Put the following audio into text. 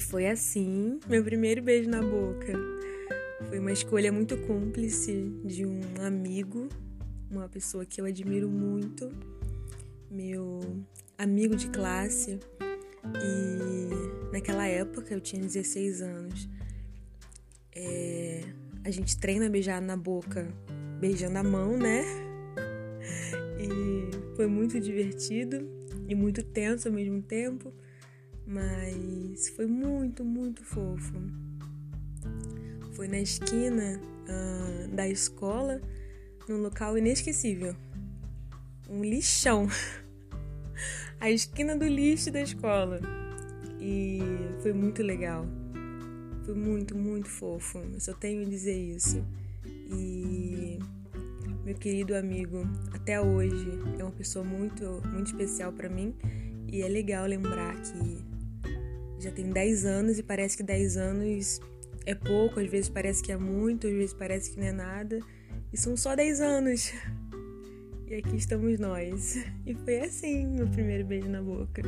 foi assim, meu primeiro beijo na boca. Foi uma escolha muito cúmplice de um amigo, uma pessoa que eu admiro muito, meu amigo de classe. E naquela época eu tinha 16 anos. É, a gente treina beijar na boca, beijando a mão, né? E foi muito divertido e muito tenso ao mesmo tempo, mas foi muito, muito fofo. Foi na esquina uh, da escola, num local inesquecível. Um lixão. A esquina do lixo da escola. E foi muito legal. Foi muito, muito fofo. Eu só tenho a dizer isso. E meu querido amigo, até hoje é uma pessoa muito, muito especial para mim. E é legal lembrar que já tem 10 anos e parece que 10 anos é pouco, às vezes parece que é muito, às vezes parece que não é nada. E são só 10 anos. E aqui estamos nós. E foi assim meu primeiro beijo na boca.